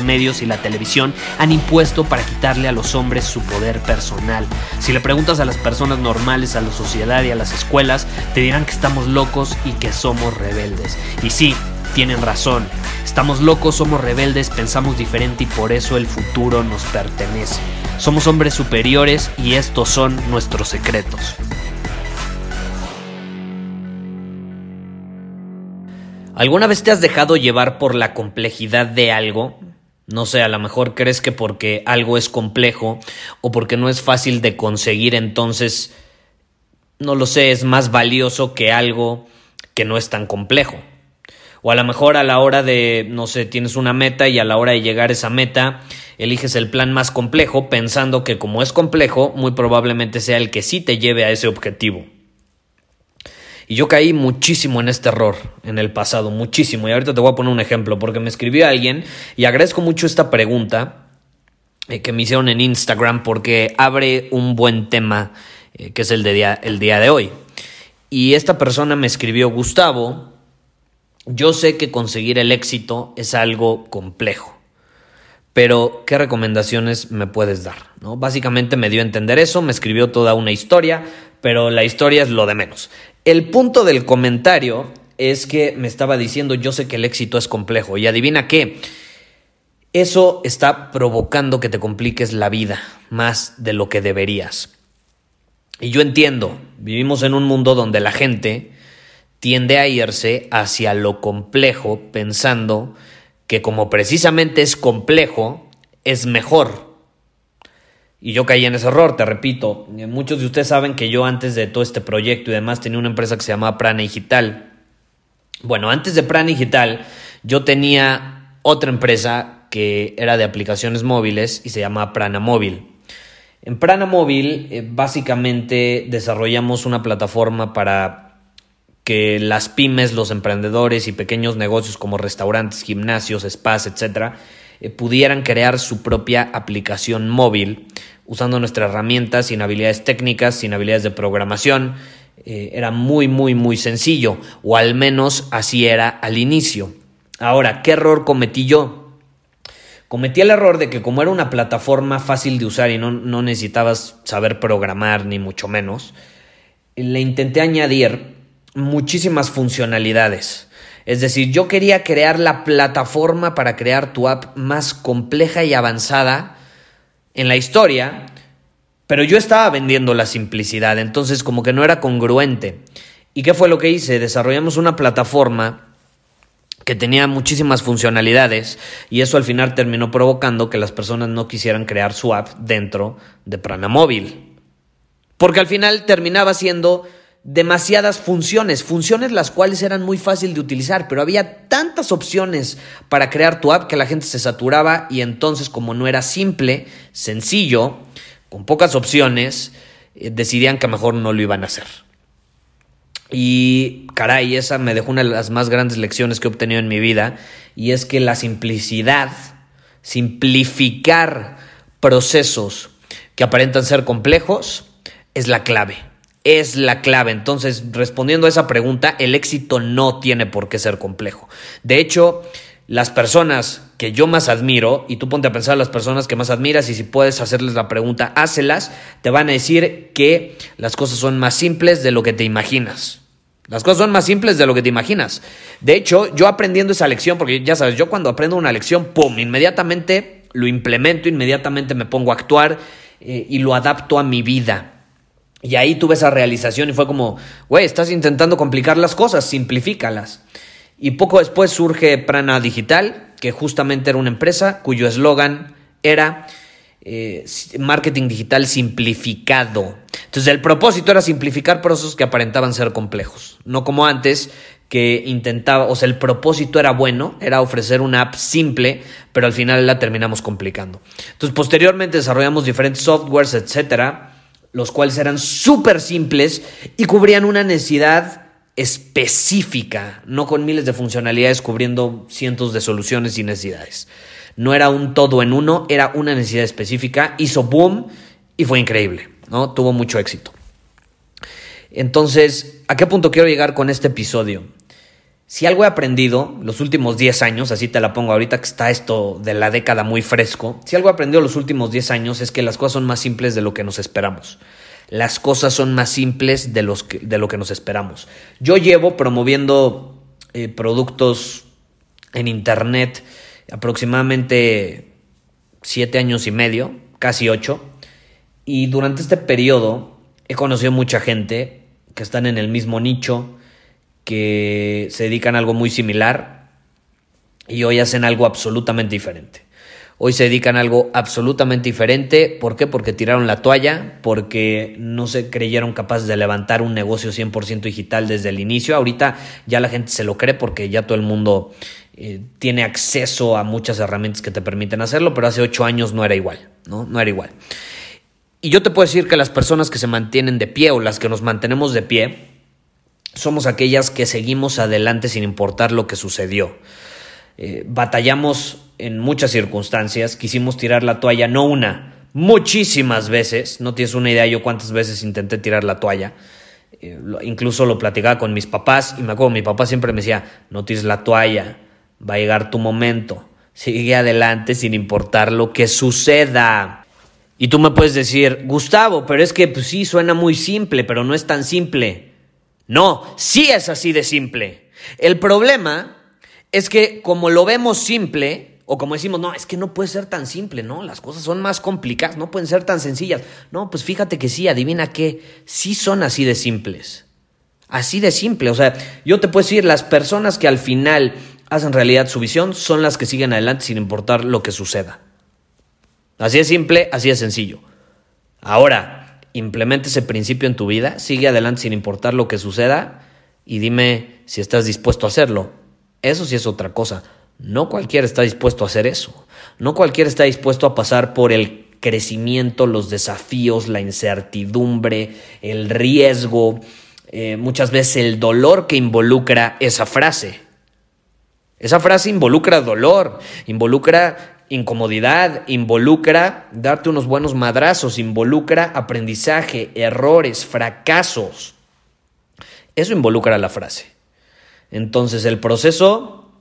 medios y la televisión han impuesto para quitarle a los hombres su poder personal. Si le preguntas a las personas normales, a la sociedad y a las escuelas, te dirán que estamos locos y que somos rebeldes. Y sí, tienen razón. Estamos locos, somos rebeldes, pensamos diferente y por eso el futuro nos pertenece. Somos hombres superiores y estos son nuestros secretos. ¿Alguna vez te has dejado llevar por la complejidad de algo? No sé, a lo mejor crees que porque algo es complejo o porque no es fácil de conseguir, entonces, no lo sé, es más valioso que algo que no es tan complejo. O a lo mejor a la hora de, no sé, tienes una meta y a la hora de llegar a esa meta, eliges el plan más complejo pensando que como es complejo, muy probablemente sea el que sí te lleve a ese objetivo. Y yo caí muchísimo en este error en el pasado, muchísimo. Y ahorita te voy a poner un ejemplo, porque me escribió alguien y agradezco mucho esta pregunta eh, que me hicieron en Instagram porque abre un buen tema eh, que es el, de día, el día de hoy. Y esta persona me escribió, Gustavo, yo sé que conseguir el éxito es algo complejo, pero ¿qué recomendaciones me puedes dar? ¿No? Básicamente me dio a entender eso, me escribió toda una historia, pero la historia es lo de menos. El punto del comentario es que me estaba diciendo, yo sé que el éxito es complejo y adivina qué, eso está provocando que te compliques la vida más de lo que deberías. Y yo entiendo, vivimos en un mundo donde la gente tiende a irse hacia lo complejo pensando que como precisamente es complejo, es mejor. Y yo caí en ese error, te repito. Muchos de ustedes saben que yo antes de todo este proyecto y demás tenía una empresa que se llamaba Prana Digital. Bueno, antes de Prana Digital yo tenía otra empresa que era de aplicaciones móviles y se llamaba Prana Móvil. En Prana Móvil eh, básicamente desarrollamos una plataforma para que las pymes, los emprendedores y pequeños negocios como restaurantes, gimnasios, spas, etcétera, eh, pudieran crear su propia aplicación móvil usando nuestras herramientas sin habilidades técnicas, sin habilidades de programación. Eh, era muy, muy, muy sencillo, o al menos así era al inicio. Ahora, ¿qué error cometí yo? Cometí el error de que como era una plataforma fácil de usar y no, no necesitabas saber programar ni mucho menos, le intenté añadir muchísimas funcionalidades. Es decir, yo quería crear la plataforma para crear tu app más compleja y avanzada en la historia, pero yo estaba vendiendo la simplicidad, entonces como que no era congruente. ¿Y qué fue lo que hice? Desarrollamos una plataforma que tenía muchísimas funcionalidades y eso al final terminó provocando que las personas no quisieran crear su app dentro de Prana Móvil. Porque al final terminaba siendo demasiadas funciones, funciones las cuales eran muy fácil de utilizar, pero había tantas opciones para crear tu app que la gente se saturaba y entonces como no era simple, sencillo, con pocas opciones, eh, decidían que mejor no lo iban a hacer. Y caray, esa me dejó una de las más grandes lecciones que he obtenido en mi vida y es que la simplicidad, simplificar procesos que aparentan ser complejos, es la clave es la clave. Entonces, respondiendo a esa pregunta, el éxito no tiene por qué ser complejo. De hecho, las personas que yo más admiro, y tú ponte a pensar las personas que más admiras y si puedes hacerles la pregunta, hácelas, te van a decir que las cosas son más simples de lo que te imaginas. Las cosas son más simples de lo que te imaginas. De hecho, yo aprendiendo esa lección, porque ya sabes, yo cuando aprendo una lección, ¡pum!, inmediatamente lo implemento, inmediatamente me pongo a actuar eh, y lo adapto a mi vida. Y ahí tuve esa realización y fue como, güey, estás intentando complicar las cosas, simplifícalas. Y poco después surge Prana Digital, que justamente era una empresa cuyo eslogan era eh, marketing digital simplificado. Entonces el propósito era simplificar procesos que aparentaban ser complejos, no como antes, que intentaba, o sea, el propósito era bueno, era ofrecer una app simple, pero al final la terminamos complicando. Entonces, posteriormente desarrollamos diferentes softwares, etcétera, los cuales eran súper simples y cubrían una necesidad específica, no con miles de funcionalidades cubriendo cientos de soluciones y necesidades. No era un todo en uno, era una necesidad específica, hizo boom y fue increíble, ¿no? Tuvo mucho éxito. Entonces, ¿a qué punto quiero llegar con este episodio? Si algo he aprendido los últimos 10 años, así te la pongo ahorita que está esto de la década muy fresco, si algo he aprendido los últimos 10 años es que las cosas son más simples de lo que nos esperamos. Las cosas son más simples de, los de lo que nos esperamos. Yo llevo promoviendo eh, productos en Internet aproximadamente 7 años y medio, casi 8, y durante este periodo he conocido mucha gente que están en el mismo nicho, que se dedican a algo muy similar y hoy hacen algo absolutamente diferente. Hoy se dedican a algo absolutamente diferente. ¿Por qué? Porque tiraron la toalla, porque no se creyeron capaces de levantar un negocio 100% digital desde el inicio. Ahorita ya la gente se lo cree porque ya todo el mundo eh, tiene acceso a muchas herramientas que te permiten hacerlo, pero hace ocho años no era igual, ¿no? No era igual. Y yo te puedo decir que las personas que se mantienen de pie o las que nos mantenemos de pie, somos aquellas que seguimos adelante sin importar lo que sucedió. Eh, batallamos en muchas circunstancias, quisimos tirar la toalla, no una, muchísimas veces, no tienes una idea yo cuántas veces intenté tirar la toalla, eh, incluso lo platicaba con mis papás y me acuerdo, mi papá siempre me decía, no tires la toalla, va a llegar tu momento, sigue adelante sin importar lo que suceda. Y tú me puedes decir, Gustavo, pero es que pues sí, suena muy simple, pero no es tan simple. No, sí es así de simple. El problema es que como lo vemos simple, o como decimos, no, es que no puede ser tan simple, ¿no? Las cosas son más complicadas, no pueden ser tan sencillas. No, pues fíjate que sí, adivina qué, sí son así de simples. Así de simple, o sea, yo te puedo decir, las personas que al final hacen realidad su visión son las que siguen adelante sin importar lo que suceda. Así de simple, así de sencillo. Ahora, implemente ese principio en tu vida, sigue adelante sin importar lo que suceda y dime si estás dispuesto a hacerlo. Eso sí es otra cosa. No cualquiera está dispuesto a hacer eso. No cualquiera está dispuesto a pasar por el crecimiento, los desafíos, la incertidumbre, el riesgo, eh, muchas veces el dolor que involucra esa frase. Esa frase involucra dolor, involucra incomodidad, involucra darte unos buenos madrazos, involucra aprendizaje, errores, fracasos. Eso involucra la frase. Entonces el proceso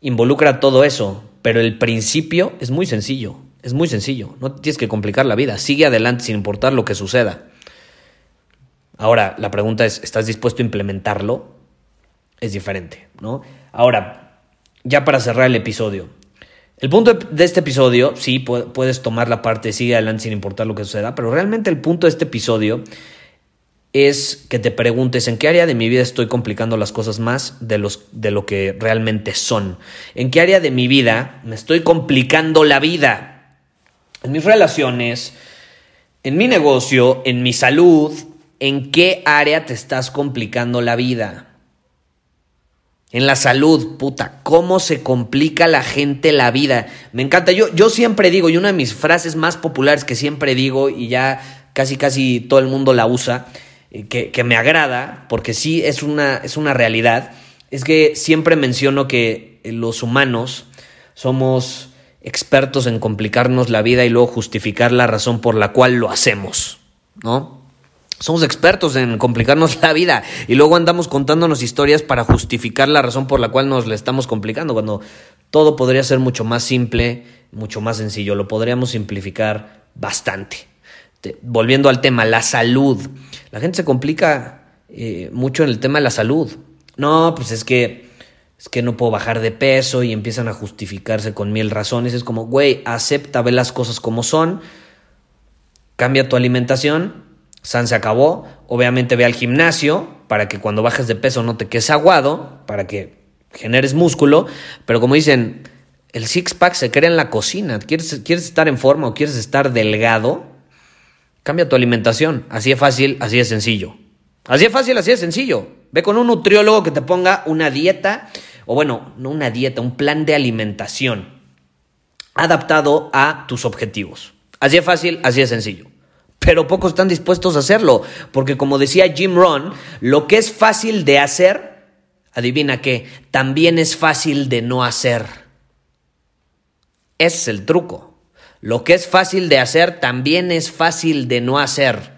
involucra todo eso, pero el principio es muy sencillo, es muy sencillo, no tienes que complicar la vida, sigue adelante sin importar lo que suceda. Ahora, la pregunta es, ¿estás dispuesto a implementarlo? Es diferente, ¿no? Ahora, ya para cerrar el episodio, el punto de este episodio, sí, puedes tomar la parte, sigue adelante sin importar lo que suceda, pero realmente el punto de este episodio es que te preguntes en qué área de mi vida estoy complicando las cosas más de, los, de lo que realmente son. En qué área de mi vida me estoy complicando la vida. En mis relaciones, en mi negocio, en mi salud, en qué área te estás complicando la vida. En la salud, puta, cómo se complica la gente la vida. Me encanta. Yo, yo siempre digo, y una de mis frases más populares que siempre digo, y ya casi casi todo el mundo la usa, eh, que, me agrada, porque sí es una, es una realidad, es que siempre menciono que los humanos somos expertos en complicarnos la vida y luego justificar la razón por la cual lo hacemos, ¿no? Somos expertos en complicarnos la vida y luego andamos contándonos historias para justificar la razón por la cual nos la estamos complicando, cuando todo podría ser mucho más simple, mucho más sencillo, lo podríamos simplificar bastante. Volviendo al tema, la salud. La gente se complica eh, mucho en el tema de la salud. No, pues es que es que no puedo bajar de peso y empiezan a justificarse con mil razones. Es como, güey, acepta, ve las cosas como son, cambia tu alimentación San se acabó. Obviamente ve al gimnasio para que cuando bajes de peso no te quedes aguado, para que generes músculo. Pero como dicen, el six-pack se crea en la cocina. ¿Quieres, ¿Quieres estar en forma o quieres estar delgado? Cambia tu alimentación. Así es fácil, así es sencillo. Así es fácil, así es sencillo. Ve con un nutriólogo que te ponga una dieta, o bueno, no una dieta, un plan de alimentación adaptado a tus objetivos. Así es fácil, así es sencillo. Pero pocos están dispuestos a hacerlo, porque como decía Jim Rohn, lo que es fácil de hacer, adivina qué, también es fácil de no hacer. Ese es el truco. Lo que es fácil de hacer también es fácil de no hacer.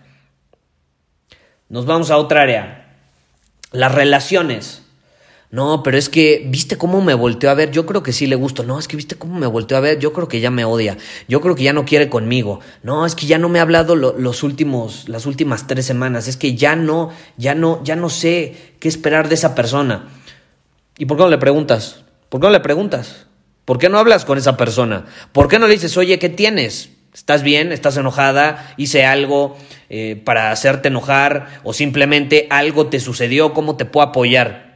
Nos vamos a otra área. Las relaciones. No, pero es que, ¿viste cómo me volteó a ver? Yo creo que sí le gusto. No, es que, ¿viste cómo me volteó a ver? Yo creo que ya me odia. Yo creo que ya no quiere conmigo. No, es que ya no me ha hablado los últimos, las últimas tres semanas. Es que ya no, ya no, ya no sé qué esperar de esa persona. ¿Y por qué no le preguntas? ¿Por qué no le preguntas? ¿Por qué no hablas con esa persona? ¿Por qué no le dices, oye, ¿qué tienes? ¿Estás bien? ¿Estás enojada? ¿Hice algo eh, para hacerte enojar? ¿O simplemente algo te sucedió? ¿Cómo te puedo apoyar?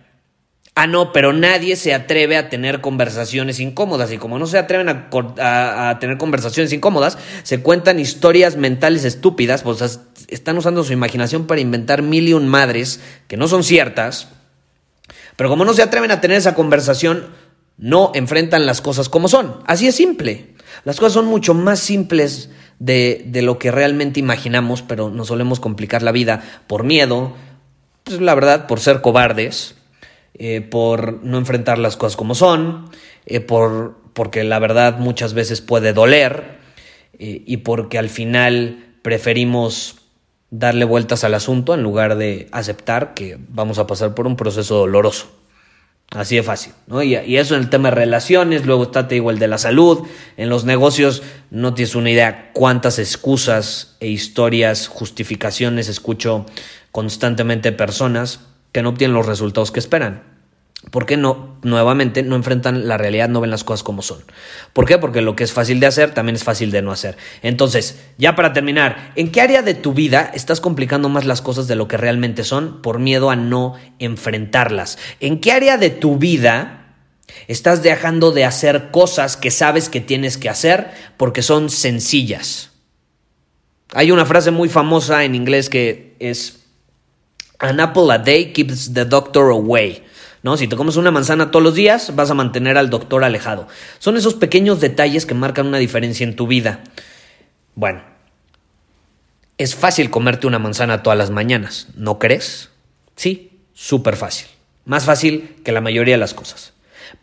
Ah, no, pero nadie se atreve a tener conversaciones incómodas y como no se atreven a, tener conversaciones incómodas, se cuentan historias mentales estúpidas, pues están usando su imaginación para inventar mil y un madres que no son ciertas, pero como no se atreven a tener esa conversación, no enfrentan las cosas como son. Así es simple. Las cosas son mucho más simples de, de lo que realmente imaginamos, pero nos solemos complicar la vida por miedo, pues la verdad, por ser cobardes eh, por no enfrentar las cosas como son, eh, por, porque la verdad muchas veces puede doler eh, y porque al final preferimos darle vueltas al asunto en lugar de aceptar que vamos a pasar por un proceso doloroso. Así de fácil, ¿no? Y, y, eso en el tema de relaciones, luego está, te digo, el de la salud. En los negocios no tienes una idea cuántas excusas e historias, justificaciones escucho constantemente personas que no obtienen los resultados que esperan. ¿Por qué no, nuevamente, no enfrentan la realidad, no ven las cosas como son? ¿Por qué? Porque lo que es fácil de hacer también es fácil de no hacer. Entonces, ya para terminar, ¿en qué área de tu vida estás complicando más las cosas de lo que realmente son por miedo a no enfrentarlas? ¿En qué área de tu vida estás dejando de hacer cosas que sabes que tienes que hacer porque son sencillas? Hay una frase muy famosa en inglés que es An apple a day keeps the doctor away. ¿no? Si te comes una manzana todos los días, vas a mantener al doctor alejado. Son esos pequeños detalles que marcan una diferencia en tu vida. Bueno, es fácil comerte una manzana todas las mañanas, ¿no crees? Sí, súper fácil. Más fácil que la mayoría de las cosas.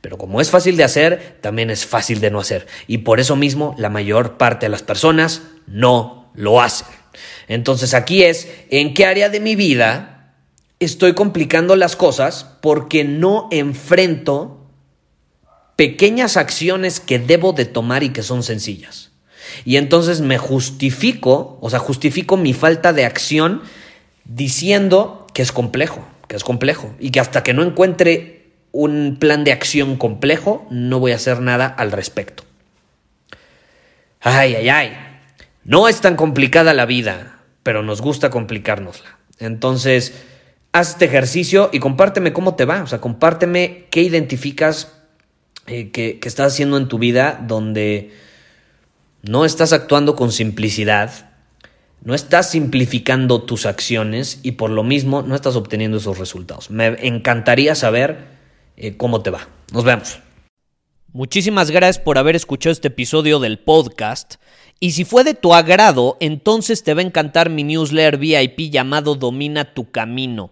Pero como es fácil de hacer, también es fácil de no hacer. Y por eso mismo la mayor parte de las personas no lo hacen. Entonces aquí es, ¿en qué área de mi vida estoy complicando las cosas porque no enfrento pequeñas acciones que debo de tomar y que son sencillas. Y entonces me justifico, o sea, justifico mi falta de acción diciendo que es complejo, que es complejo y que hasta que no encuentre un plan de acción complejo, no voy a hacer nada al respecto. Ay, ay, ay. No es tan complicada la vida, pero nos gusta complicárnosla. Entonces, haz este ejercicio y compárteme cómo te va. O sea, compárteme qué identificas eh, que, estás haciendo en tu vida donde no estás actuando con simplicidad, no estás simplificando tus acciones y por lo mismo no estás obteniendo esos resultados. Me encantaría saber eh, cómo te va. Nos vemos. Muchísimas gracias por haber escuchado este episodio del podcast. Y si fue de tu agrado, entonces te va a encantar mi newsletter VIP llamado Domina tu Camino.